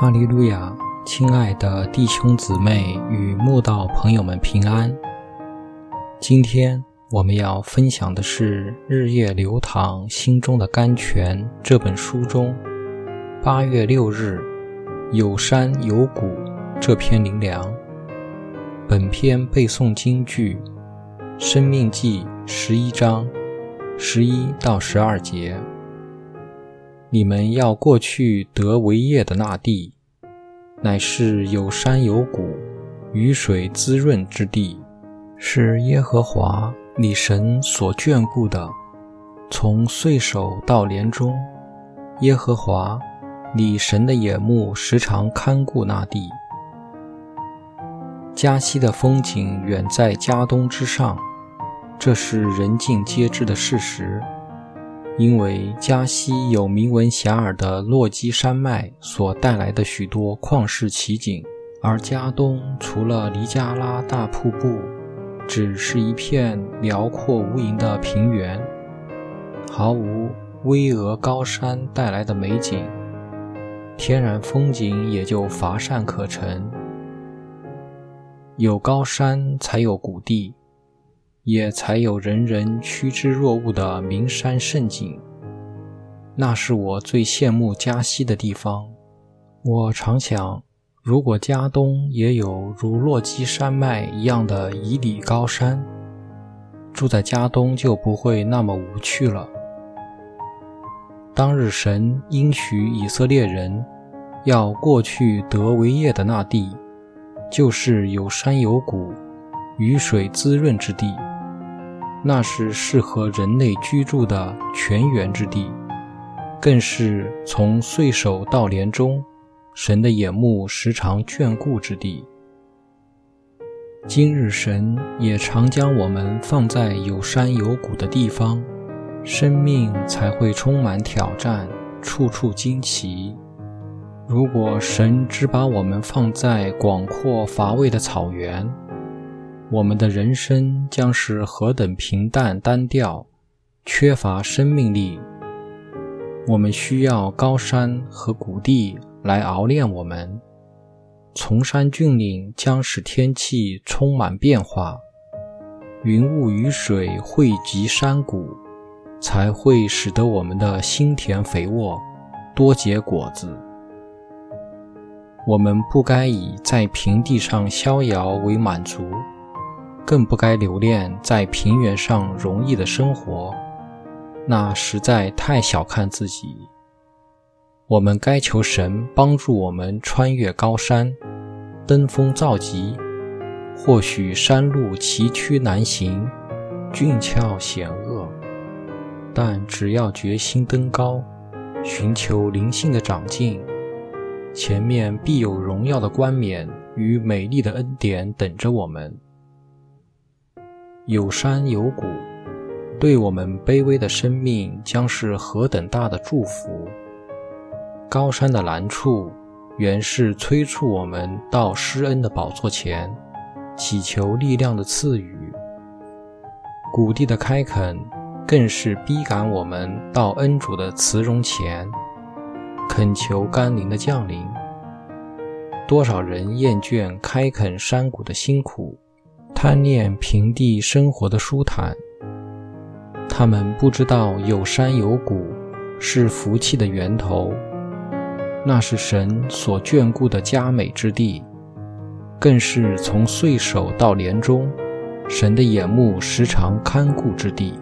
哈利路亚，亲爱的弟兄姊妹与慕道朋友们平安。今天我们要分享的是《日夜流淌心中的甘泉》这本书中八月六日“有山有谷”这篇灵粮。本篇背诵京剧《生命记》十一章十一到十二节。你们要过去得为业的那地，乃是有山有谷、雨水滋润之地，是耶和华你神所眷顾的。从岁首到年终，耶和华你神的眼目时常看顾那地。加西的风景远在加东之上，这是人尽皆知的事实。因为加西有名闻遐迩的落基山脉所带来的许多旷世奇景，而加东除了尼加拉大瀑布，只是一片辽阔无垠的平原，毫无巍峨高山带来的美景，天然风景也就乏善可陈。有高山，才有谷地。也才有人人趋之若鹜的名山胜景，那是我最羡慕加西的地方。我常想，如果加东也有如落基山脉一样的以里高山，住在加东就不会那么无趣了。当日神应许以色列人要过去得为业的那地，就是有山有谷、雨水滋润之地。那是适合人类居住的泉源之地，更是从岁首到年终，神的眼目时常眷顾之地。今日神也常将我们放在有山有谷的地方，生命才会充满挑战，处处惊奇。如果神只把我们放在广阔乏味的草原，我们的人生将是何等平淡单调，缺乏生命力。我们需要高山和谷地来熬炼我们。崇山峻岭将使天气充满变化，云雾雨水汇集山谷，才会使得我们的心田肥沃，多结果子。我们不该以在平地上逍遥为满足。更不该留恋在平原上容易的生活，那实在太小看自己。我们该求神帮助我们穿越高山，登峰造极。或许山路崎岖难行，峻峭险恶，但只要决心登高，寻求灵性的长进，前面必有荣耀的冠冕与美丽的恩典等着我们。有山有谷，对我们卑微的生命将是何等大的祝福！高山的难处，原是催促我们到施恩的宝座前，祈求力量的赐予；谷地的开垦，更是逼赶我们到恩主的慈容前，恳求甘霖的降临。多少人厌倦开垦山谷的辛苦！贪恋平地生活的舒坦，他们不知道有山有谷是福气的源头，那是神所眷顾的佳美之地，更是从岁首到年终，神的眼目时常看顾之地。